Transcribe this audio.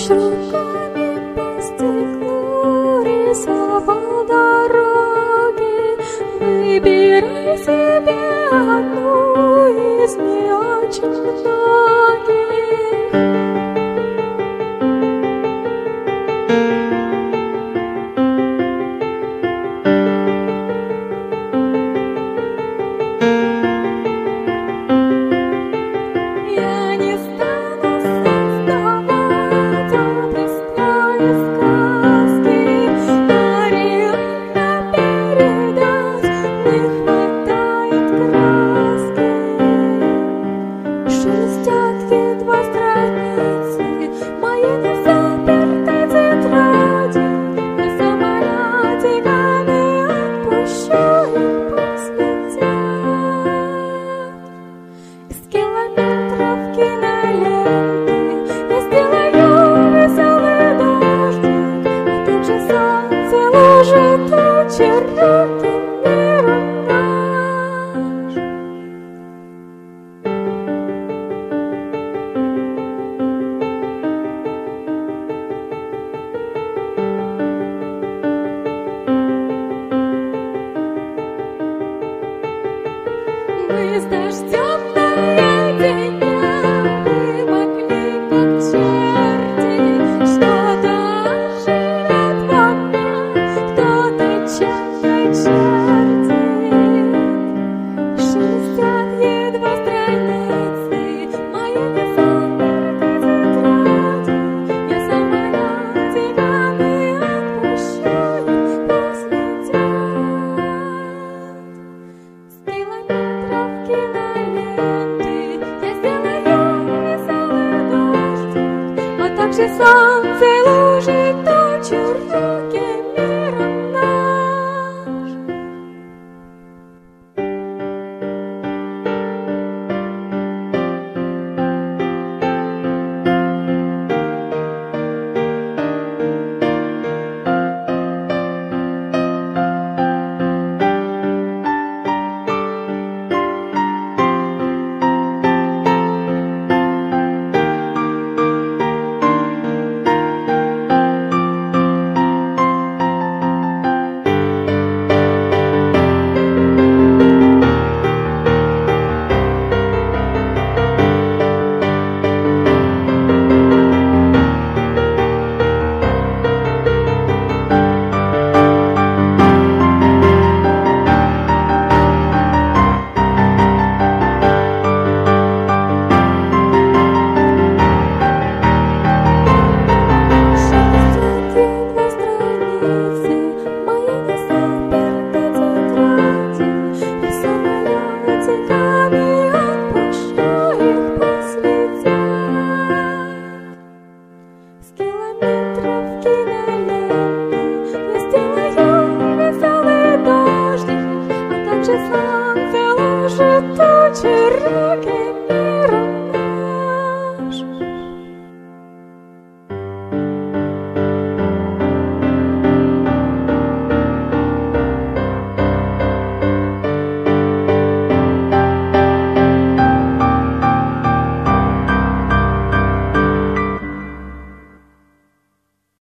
лишь руками по стеклу рисовал дороги. Выбирай себе одну из неочередных. Мы с дождем на Shanti Sam Selo